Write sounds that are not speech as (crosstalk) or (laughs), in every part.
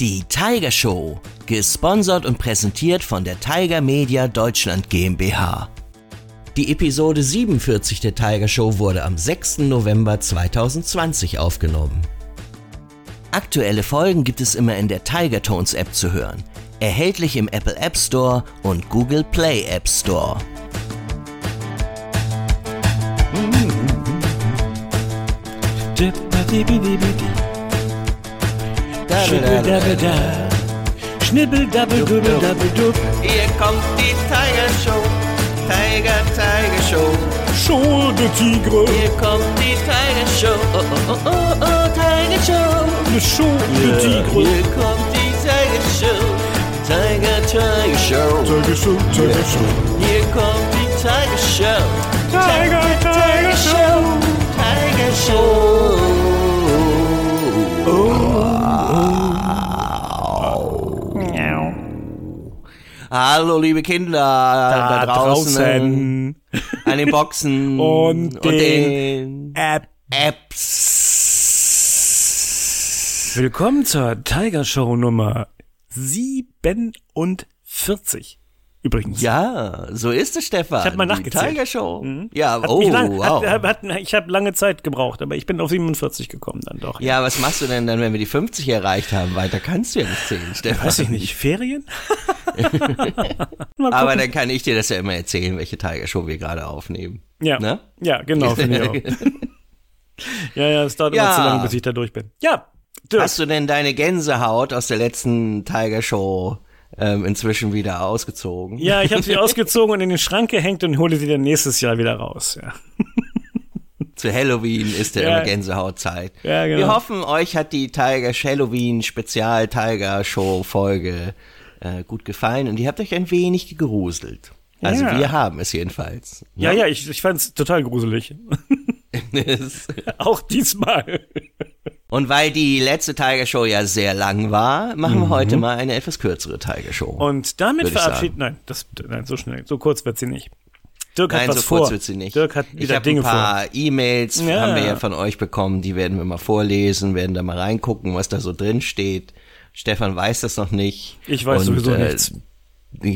Die Tiger Show, gesponsert und präsentiert von der Tiger Media Deutschland GmbH. Die Episode 47 der Tiger Show wurde am 6. November 2020 aufgenommen. Aktuelle Folgen gibt es immer in der Tiger Tones App zu hören, erhältlich im Apple App Store und Google Play App Store. Schnibbel, dabbel, dubbel, dabbel, dubb. Hier kommt die Tiger Show, Tiger, Tiger Show. Show de Tigre, Hier kommt die Tiger Show, oh, oh, oh, oh, oh, Tiger Show. le Show de Tigre. Hier kommt die Tiger Show, Tiger, Tiger Show. Tiger Show, Tiger Show. Hier kommt die Tiger Show, Tiger, Tiger Show. Tiger Show. Hallo liebe Kinder da, draußen, an (laughs) den Boxen Und den App. Apps. Willkommen zur Tiger Show Nummer 47. Übrigens. Ja, so ist es, Stefan. Ich hab mal Die nachgezählt. Tiger Show. Mhm. Ja, Hat oh, lang, wow. hat, hat, ich habe lange Zeit gebraucht, aber ich bin auf 47 gekommen dann doch. ja, was machst du denn dann, wenn wir die 50 erreicht haben? Weiter kannst du ja nicht zählen, Stefan. Weiß ich nicht, Ferien? (laughs) Aber dann kann ich dir das ja immer erzählen, welche Tiger Show wir gerade aufnehmen. ja. Ne? ja, genau, finde ich auch. (laughs) Ja, ja, es dauert Ja. immer zu lange, bis ich da durch bin. Ja, Dirk. Hast du denn deine Gänsehaut aus der letzten Tiger Show ähm, inzwischen wieder ausgezogen? Ja, ich habe sie (laughs) ausgezogen und in den Schrank gehängt und hole sie dann nächstes Jahr wieder raus. Ja, (laughs) Zu Halloween ist ja, Ja. immer Gänsehautzeit. Ja, genau. Wir hoffen, euch hat die Tiger Halloween Spezial Tiger Show Folge äh, gut gefallen und ihr habt euch ein wenig gegruselt. Also Ja. wir haben es jedenfalls. ja, ja ich, ich fand's total gruselig. (laughs) Auch diesmal. Und weil die letzte Tiger Show ja sehr lang war, machen wir heute mal eine etwas kürzere Tiger Show. Mhm. Und damit ich verabschieden. Nein, das, nein, so schnell, so kurz wird sie nicht. Dirk hat Nein, was so vor. kurz wird sie nicht. Dirk hat ich wieder habe Dinge ein paar E-Mails, Ja. haben wir ja von euch bekommen, die werden wir mal vorlesen, werden da mal reingucken, was da so drin steht. Stefan weiß das noch nicht. Ich weiß Und, sowieso äh, nichts.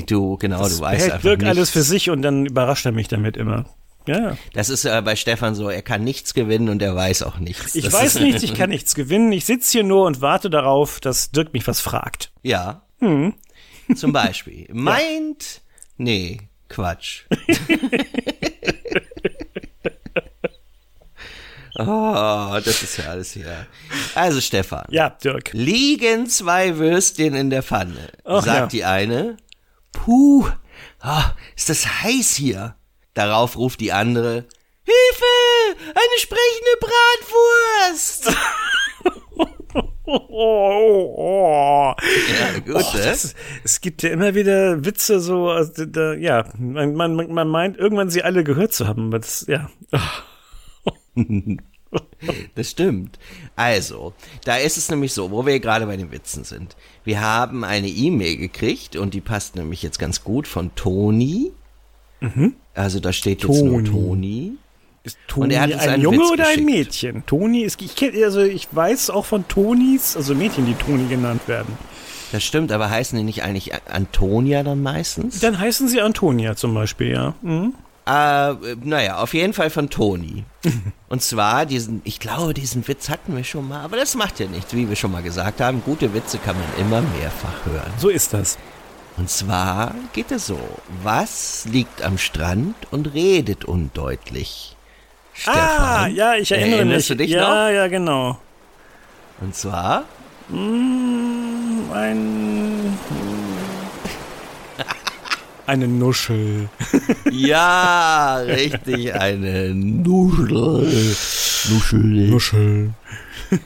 Du, genau, vor. du weißt einfach Dirk nichts. alles für sich und dann überrascht er mich damit immer. Ja. Das ist äh, bei Stefan so, er kann nichts gewinnen und er weiß auch nichts. Ich das weiß nichts, ich kann nichts gewinnen. Ich sitze hier nur und warte darauf, dass Dirk mich was fragt. Ja. Hm. Zum Beispiel. (laughs) Meint, nee, Quatsch. (laughs) oh, das ist ja alles hier. Also Stefan. Ja, Dirk. Liegen zwei Würstchen in der Pfanne, Ach, sagt ja. die eine. Puh, ah, ist das heiß hier. Darauf ruft die andere. Hilfe! Eine sprechende Bratwurst! Oh, oh, oh. Ja, gut, Oh, ne? das, es gibt ja immer wieder Witze so, also, da, ja, man, man, man meint irgendwann sie alle gehört zu haben, aber das, ja. (laughs) Das stimmt. Also, da ist es nämlich so, wo wir gerade bei den Witzen sind. Wir haben eine E-Mail gekriegt und die passt nämlich jetzt ganz gut von Toni. Also da steht jetzt nur Mhm. Toni. Toni. Ist Und Toni er ein einen Junge Witz oder ein geschickt. Mädchen? Toni ist, ich kenn, also ich weiß auch von Tonis, also Mädchen, die Toni genannt werden. Das stimmt, aber heißen die nicht eigentlich Antonia dann meistens? Dann heißen sie Antonia zum Beispiel, ja. Mhm. Äh, naja, auf jeden Fall von Toni. (laughs) Und zwar diesen, ich glaube, diesen Witz hatten wir schon mal, aber das macht ja nichts, wie wir schon mal gesagt haben. Gute Witze kann man immer mehrfach hören. So ist das. Und zwar geht es so, was liegt am Strand und redet undeutlich? Stefan, Ah, ja, ich erinnere erinnerst mich. du dich ja, noch? ja, genau. Und zwar, Mm, ein. Eine Nuschel. ja, richtig, eine Nuschel. Nuschel. Nuschel.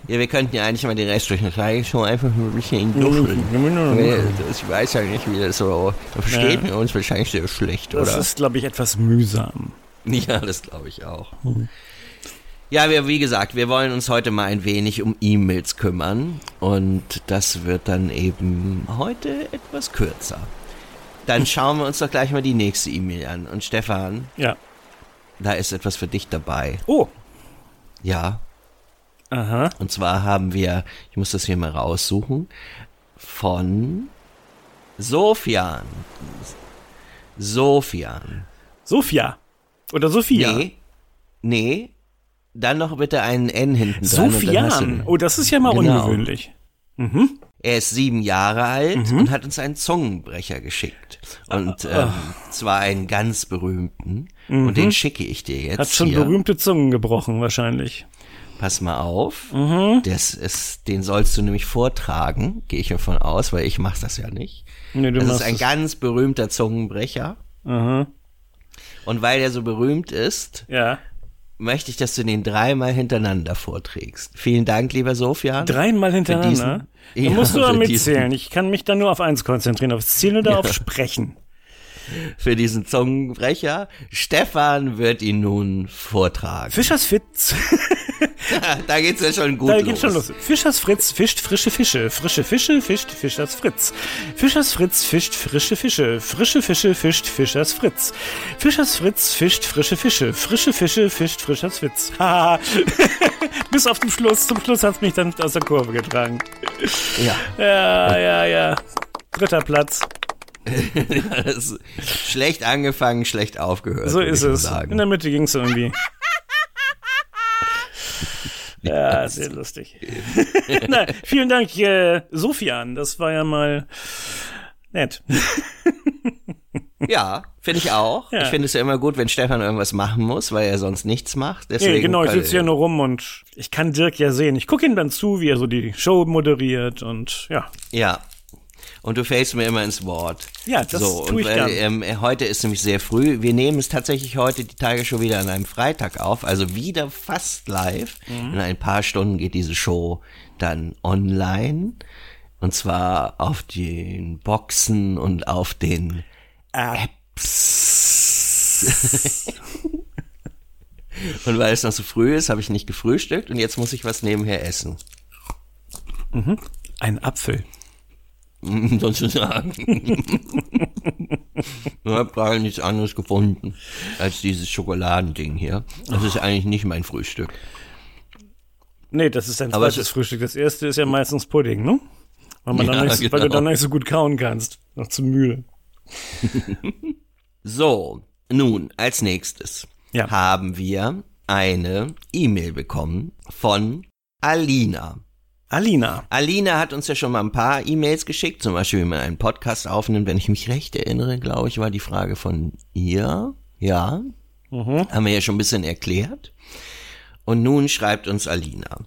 Ja, wir könnten ja eigentlich mal die restlichen Tage schon einfach nur ein bisschen nuscheln. Ich weiß ja nicht, wie das so. Da versteht Ja. man uns wahrscheinlich sehr schlecht, Das oder? ist, glaube ich, etwas mühsam. Ja, das glaube ich auch. Ja, wir, wie gesagt, wir wollen uns heute mal ein wenig um E-Mails kümmern und das wird dann eben heute etwas kürzer. Dann (laughs) schauen wir uns doch gleich mal die nächste E-Mail an. Und Stefan, Ja. da ist etwas für dich dabei. Oh. Ja, Aha. und zwar haben wir, ich muss das hier mal raussuchen, von Sofian. Sofian. Sophia. Oder Sophia. Nee. Nee. Dann noch bitte einen N hinten dran. Sofian. Oh, das ist ja mal Genau. ungewöhnlich. Er ist sieben Jahre alt Mhm. und hat uns einen Zungenbrecher geschickt. Und ähm, zwar einen ganz berühmten. Und den schicke ich dir jetzt. Mhm. Hat schon hier. berühmte Zungen gebrochen, wahrscheinlich. Pass mal auf. Mhm. Das ist, den sollst du nämlich vortragen, gehe ich davon aus, weil ich mach's das ja nicht. Nee, du Das ist ein ganz berühmter Zungenbrecher. Aha. Und weil der so berühmt ist, Ja. möchte ich, dass du den dreimal hintereinander vorträgst. Vielen Dank, lieber Sofian. Dreimal hintereinander. diesen- da Ja, musst du aber mitzählen. Ich kann mich dann nur auf eins konzentrieren, aufs Zielen oder auf Sprechen. Für diesen Zungenbrecher. Stefan wird ihn nun vortragen. Fischers Fitz. (laughs) da geht's ja schon gut Da los. geht's schon los. Fischers Fritz fischt frische Fische. Frische Fische fischt Fischers Fritz. Fischers Fritz fischt frische Fische. Frische Fische fischt Fischers Fritz. Fischers Fritz fischt frische Fische. Frische Fische fischt Fischers Fritz. (laughs) Haha. (laughs) Bis auf den Schluss. Zum Schluss hat's mich dann aus der Kurve getragen. Ja, Ja, ja, ja. Dritter Platz. (laughs) schlecht angefangen, schlecht aufgehört. So ist es. Sagen. In der Mitte ging's irgendwie. (laughs) Ja, sehr lustig. (laughs) Nein, vielen Dank, äh, Sofian. Das war ja mal nett. Ja, finde ich auch. Ja. Ich finde es ja immer gut, wenn Stefan irgendwas machen muss, weil er sonst nichts macht. Deswegen, Nee, genau, ich sitze hier nur rum und ich kann Dirk ja sehen. Ich gucke ihm dann zu, wie er so die Show moderiert und ja. Ja. Und du fällst mir immer ins Wort. Ja, das so, tue und ich weil, gern. ähm, heute ist nämlich sehr früh. Wir nehmen es tatsächlich heute die Tage schon wieder an einem Freitag auf, also wieder fast live. Mhm. In ein paar Stunden geht diese Show dann online. Und zwar auf den Boxen und auf den Äh, Apps. (laughs) und weil es noch so früh ist, habe ich nicht gefrühstückt und jetzt muss ich was nebenher essen. ein Apfel. (laughs) Sozusagen. (laughs) ich habe gerade nichts anderes gefunden als dieses Schokoladending hier. Das ist eigentlich nicht mein Frühstück. Nee, das ist ein zweites es- Frühstück. Das erste ist ja meistens Pudding, ne? Weil, Ja, nicht, weil du genau. dann nicht so gut kauen kannst. Noch zu müde. (laughs) So, nun, als nächstes Ja. haben wir eine E-Mail bekommen von Alina. Alina. Alina hat uns ja schon mal ein paar E-Mails geschickt, zum Beispiel, wie man einen Podcast aufnimmt. Wenn ich mich recht erinnere, glaube ich, war die Frage von ihr. Ja, haben wir ja schon ein bisschen erklärt. Und nun schreibt uns Alina.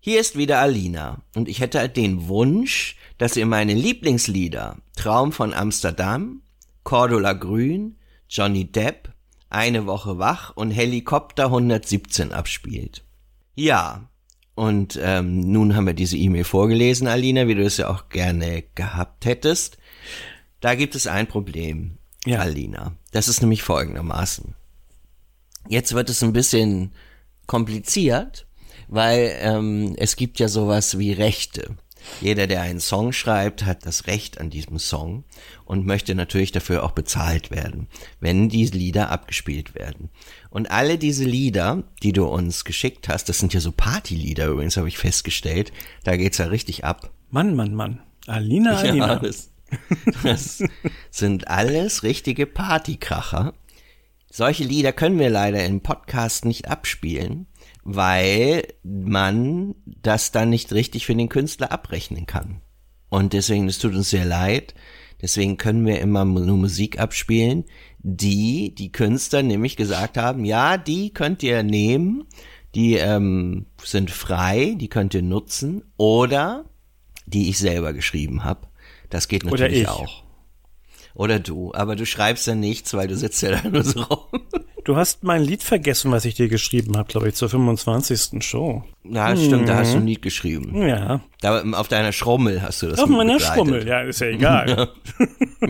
Hier ist wieder Alina und ich hätte den Wunsch, dass ihr meine Lieblingslieder Traum von Amsterdam, Cordula Grün, Johnny Depp, Eine Woche wach und Helikopter 117 abspielt. Ja, und ähm, nun haben wir diese E-Mail vorgelesen, Alina, wie du es ja auch gerne gehabt hättest. Da gibt es ein Problem, Ja. Alina. Das ist nämlich folgendermaßen. Jetzt wird es ein bisschen kompliziert, weil ähm, es gibt ja sowas wie Rechte. Jeder, der einen Song schreibt, hat das Recht an diesem Song und möchte natürlich dafür auch bezahlt werden, wenn die Lieder abgespielt werden. Und alle diese Lieder, die du uns geschickt hast, das sind ja so Partylieder übrigens, habe ich festgestellt, da geht's ja richtig ab. Mann, Mann, Mann. Alina, Ja, Alina. das, das sind alles richtige Partykracher. Solche Lieder können wir leider im Podcast nicht abspielen, weil man das dann nicht richtig für den Künstler abrechnen kann. Und deswegen, es tut uns sehr leid, deswegen können wir immer nur Musik abspielen, die die Künstler nämlich gesagt haben, ja, die könnt ihr nehmen, die ähm, sind frei, die könnt ihr nutzen, oder die ich selber geschrieben habe. Das geht Oder natürlich ich. auch. Oder du, aber du schreibst ja nichts, weil du sitzt ja da nur so rum. Du hast mein Lied vergessen, was ich dir geschrieben habe, glaube ich, zur 25. Show. Na, stimmt, da hast du ein Lied geschrieben. Ja. Da, auf deiner Schrummel hast du das Auf meiner. Schrummel, ja, ist ja egal. (laughs)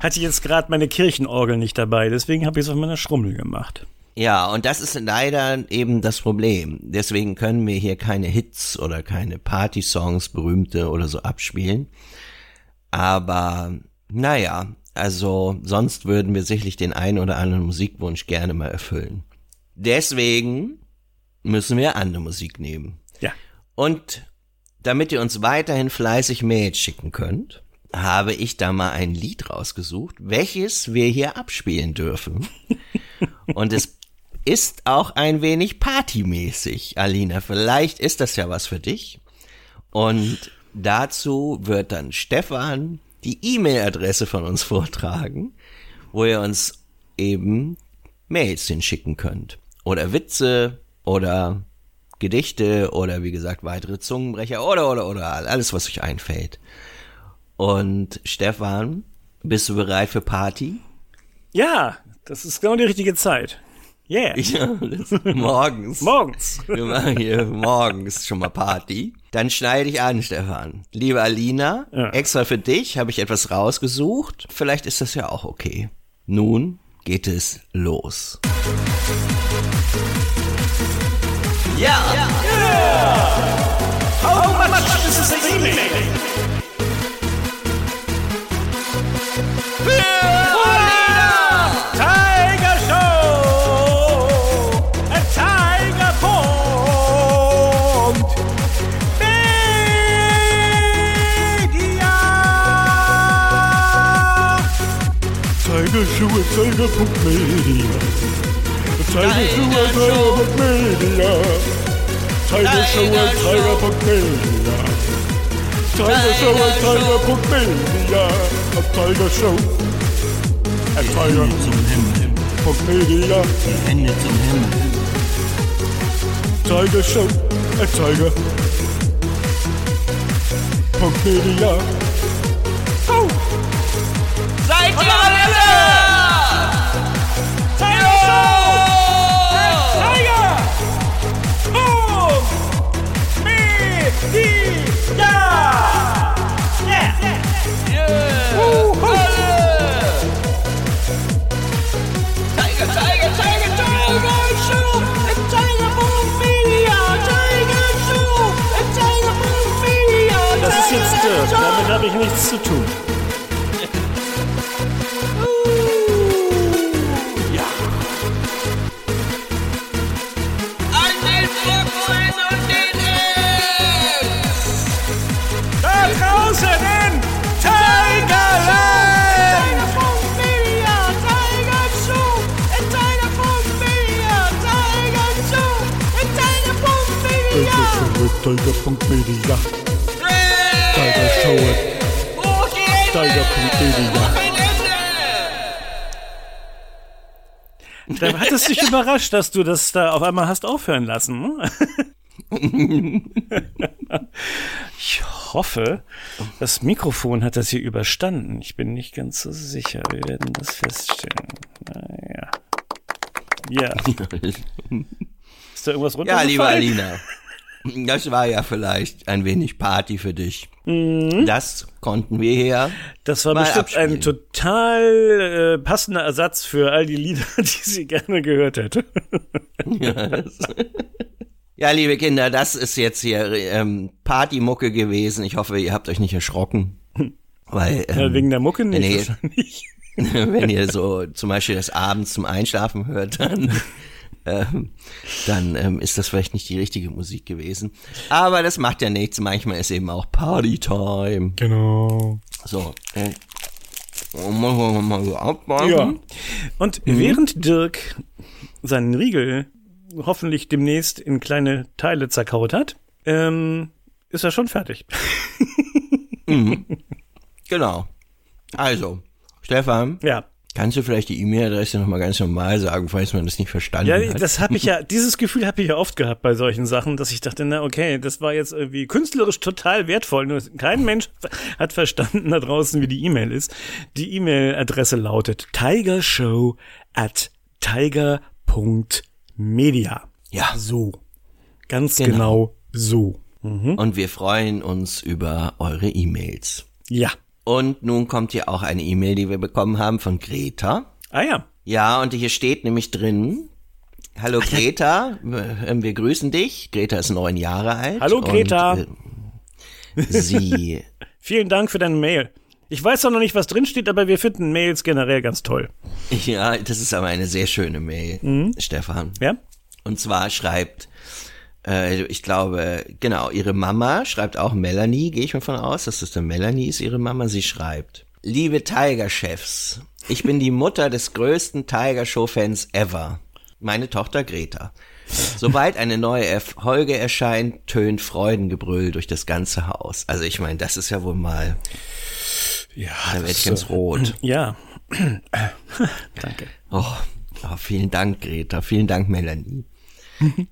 Hatte jetzt gerade meine Kirchenorgel nicht dabei, deswegen habe ich es auf meiner Schrummel gemacht. Ja, und das ist leider eben das Problem. Deswegen können wir hier keine Hits oder keine Party-Songs, berühmte oder so abspielen. Aber, naja, also sonst würden wir sicherlich den einen oder anderen Musikwunsch gerne mal erfüllen. Deswegen müssen wir andere Musik nehmen. Ja. Und damit ihr uns weiterhin fleißig Mails schicken könnt, habe ich da mal ein Lied rausgesucht, welches wir hier abspielen dürfen. (laughs) Und es ist auch ein wenig partymäßig, Alina. Vielleicht ist das ja was für dich. Und dazu wird dann Stefan die E-Mail-Adresse von uns (laughs) vortragen, wo ihr uns eben Mails hinschicken könnt. Oder Witze oder Gedichte oder wie gesagt weitere Zungenbrecher oder oder oder alles, was euch einfällt. Und Stefan, bist du bereit für Party? Ja, das ist genau die richtige Zeit. Yeah. (laughs) Ja, morgens. morgens. Wir machen hier morgens schon mal Party. Dann schneide ich an, Stefan. Liebe Alina, ja. extra für dich habe ich etwas rausgesucht. Vielleicht ist das ja auch okay. Nun geht es los. Ja! Yeah. Yeah. How much is this evening? Tigerschuhe, Tiger.media. Tiger.media. Tigerschuhe, Tiger.media. Tigerschuhe, Tiger.media. Tiger Show. A Tiger zum Himmel. Media. Die Hände zum Himmel. Tiger Show. A Tiger. Media. Oh! Seid ihr alle? Damit habe ich nichts zu tun. Tiger.media, Show Tiger.media. Da hat es dich überrascht, dass du das da auf einmal hast aufhören lassen. Hm? ich hoffe, das Mikrofon hat das hier überstanden. Ich bin nicht ganz so sicher. Wir werden das feststellen. Naja. Ja. (laughs) Ist da irgendwas runtergefallen? Ja, liebe Alina. Das war ja vielleicht ein wenig Party für dich. Mhm. Das konnten wir hier. Das war bestimmt abspielen. ein total äh, passender Ersatz für all die Lieder, (laughs) die sie gerne gehört hätte. ja, ja, liebe Kinder, das ist jetzt hier ähm, Partymucke gewesen. Ich hoffe, ihr habt euch nicht erschrocken. Weil, ähm, ja, wegen der Mucke nicht. Wenn ihr, (laughs) wenn ihr so zum Beispiel das abends zum Einschlafen hört, dann (laughs) ähm, dann ähm, ist das vielleicht nicht die richtige Musik gewesen. Aber das macht ja nichts. Manchmal ist eben auch Partytime. Genau. So. Äh, ja. Und mhm. während Dirk seinen Riegel hoffentlich demnächst in kleine Teile zerkaut hat, ähm, ist er schon fertig. mhm. Genau. Also, Stefan. Ja. Kannst du vielleicht die E-Mail-Adresse nochmal ganz normal sagen, falls man das nicht verstanden ja, hat? Ja, das habe ich ja, dieses Gefühl habe ich ja oft gehabt bei solchen Sachen, dass ich dachte, na okay, das war jetzt irgendwie künstlerisch total wertvoll. Nur kein Mensch hat verstanden da draußen, wie die E-Mail ist. Die E-Mail-Adresse lautet tigershow at tiger.media. Ja. So. Ganz genau, genau so. Mhm. Und wir freuen uns über eure E-Mails. Ja. Und nun kommt hier auch eine E-Mail, die wir bekommen haben von Greta. Ah ja. Ja, und hier steht nämlich drin, Hallo Greta, ja. wir grüßen dich. Greta ist neun Jahre alt. Hallo Greta. Und, äh, sie. (laughs) Vielen Dank für deine Mail. Ich weiß noch nicht, was drin steht, aber wir finden Mails generell ganz toll. Ja, das ist aber eine sehr schöne Mail, mhm. Stefan. Ja. Und zwar schreibt Äh, ich glaube, genau, ihre Mama schreibt auch Melanie, gehe ich mal von aus, dass das dann Melanie ist, ihre Mama. Sie schreibt, liebe Tiger-Chefs, ich bin die Mutter des größten Tiger-Show-Fans ever. Meine Tochter Greta. Sobald eine neue Folge erscheint, tönt Freudengebrüll durch das ganze Haus. Also ich meine, das ist ja wohl mal. Ja, da werde ich ganz rot. (clears throat) Ja. (clears throat) Danke. Oh, oh, vielen Dank, Greta. Vielen Dank, Melanie.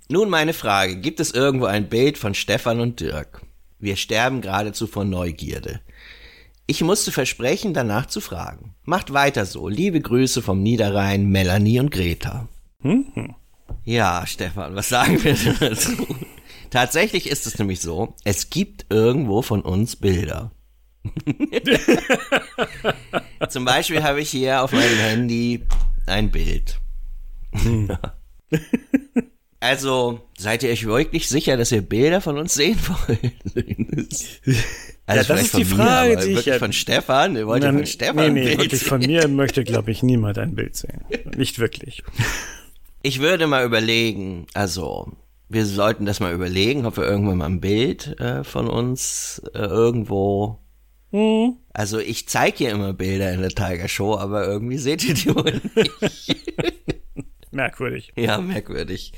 Nun meine Frage. Gibt es irgendwo ein Bild von Stefan und Dirk? Wir sterben geradezu vor Neugierde. Ich musste versprechen, danach zu fragen. Macht weiter so. Liebe Grüße vom Niederrhein, Melanie und Greta. Mhm. Ja, Stefan, was sagen wir dazu? Tatsächlich ist es nämlich so, es gibt irgendwo von uns Bilder. (laughs) Zum Beispiel habe ich hier auf meinem Handy ein Bild. (laughs) Hm. also, seid ihr euch wirklich sicher, dass ihr Bilder von uns sehen wollt? (laughs) Also ja, das ist die Frage, mir, die wirklich ich ja, von Stefan. Ihr wollt von Stefan nee, nee, wirklich sehen. von mir möchte, glaube ich, niemand ein Bild sehen. Nicht wirklich. (laughs) Ich würde mal überlegen, also wir sollten das mal überlegen, ob wir irgendwann mal ein Bild äh, von uns äh, irgendwo. Mhm. Also ich zeige hier immer Bilder in der Tiger Show, aber irgendwie seht ihr die wohl nicht. (laughs) merkwürdig. Ja, merkwürdig.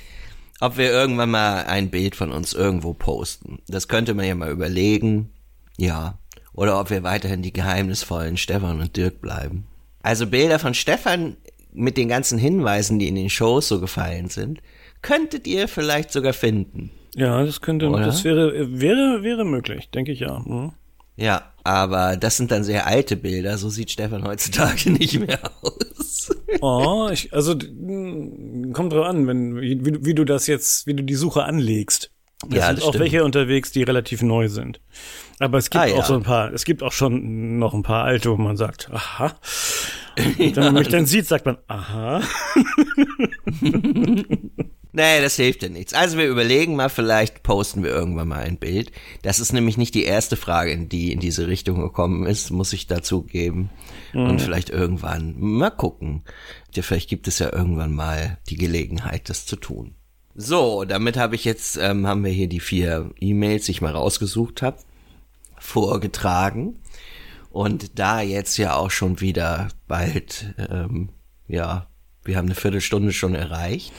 Ob wir irgendwann mal ein Bild von uns irgendwo posten. Das könnte man ja mal überlegen. Ja. Oder ob wir weiterhin die geheimnisvollen Stefan und Dirk bleiben. Also Bilder von Stefan mit den ganzen Hinweisen, die in den Shows so gefallen sind, könntet ihr vielleicht sogar finden. Ja, das könnte, Oder? das wäre, wäre, wäre möglich, denke ich ja. Mhm. Ja, aber das sind dann sehr alte Bilder, so sieht Stefan heutzutage (laughs) nicht mehr aus. Oh, ich, also kommt drauf an, wenn, wie, wie du das jetzt, wie du die Suche anlegst. Es ja, sind auch stimmt. welche unterwegs, die relativ neu sind. Aber es gibt ah, auch ja. so ein paar, es gibt auch schon noch ein paar alte, wo man sagt, aha. (laughs) Wenn man mich dann sieht, sagt man, aha. (laughs) Nee, das hilft ja nichts. Also wir überlegen mal, vielleicht posten wir irgendwann mal ein Bild. Das ist nämlich nicht die erste Frage, die in diese Richtung gekommen ist, muss ich dazugeben. Mhm. Und vielleicht irgendwann mal gucken. Ja, vielleicht gibt es ja irgendwann mal die Gelegenheit, das zu tun. So, damit habe ich jetzt, ähm, haben wir hier die vier E-Mails, die ich mal rausgesucht habe, vorgetragen. Und da jetzt ja auch schon wieder bald, ähm, ja, wir haben eine Viertelstunde schon erreicht.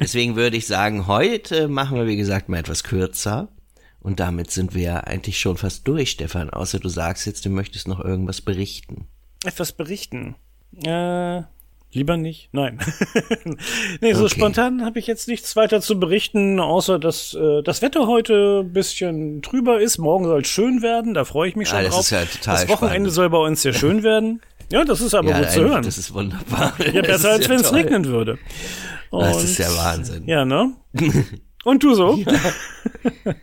Deswegen würde ich sagen, heute machen wir, wie gesagt, mal etwas kürzer. Und damit sind wir eigentlich schon fast durch, Stefan. Außer du sagst jetzt, du möchtest noch irgendwas berichten. Etwas berichten? Äh, Lieber nicht? Nein. (laughs) nee, so okay. spontan habe ich jetzt nichts weiter zu berichten, außer dass äh, das Wetter heute ein bisschen trüber ist. Morgen soll es schön werden, da freue ich mich schon ah, das drauf. Ist ja total das Wochenende spannend. soll bei uns sehr schön werden. (laughs) Ja, das ist aber ja, gut zu hören. Das ist wunderbar. (laughs) Ja, besser als wenn es regnen würde. Und, das ist ja Wahnsinn. Ja, ne? (laughs) Und du so? Ja,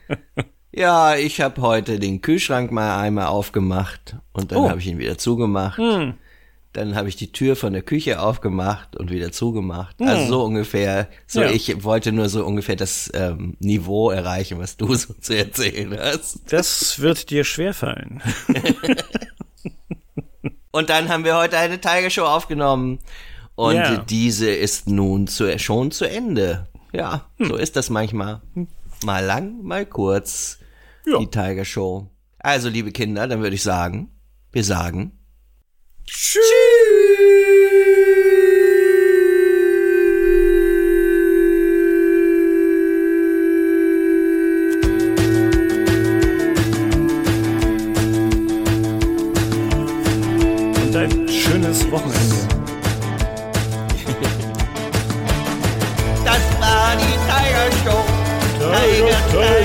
ja ich habe heute den Kühlschrank mal einmal aufgemacht und dann oh. habe ich ihn wieder zugemacht. Hm. Dann habe ich die Tür von der Küche aufgemacht und wieder zugemacht. Hm. Also so ungefähr. So ja. ich wollte nur so ungefähr das ähm, Niveau erreichen, was du (laughs) so zu erzählen hast. Das wird dir schwerfallen. Und dann haben wir heute eine Tiger Show aufgenommen. Und ja. diese ist nun zu, schon zu Ende. Ja, hm. so ist das manchmal. Mal lang, mal kurz. Ja. Die Tiger Show. Also, liebe Kinder, dann würde ich sagen, wir sagen Tschüss. Und Tiger,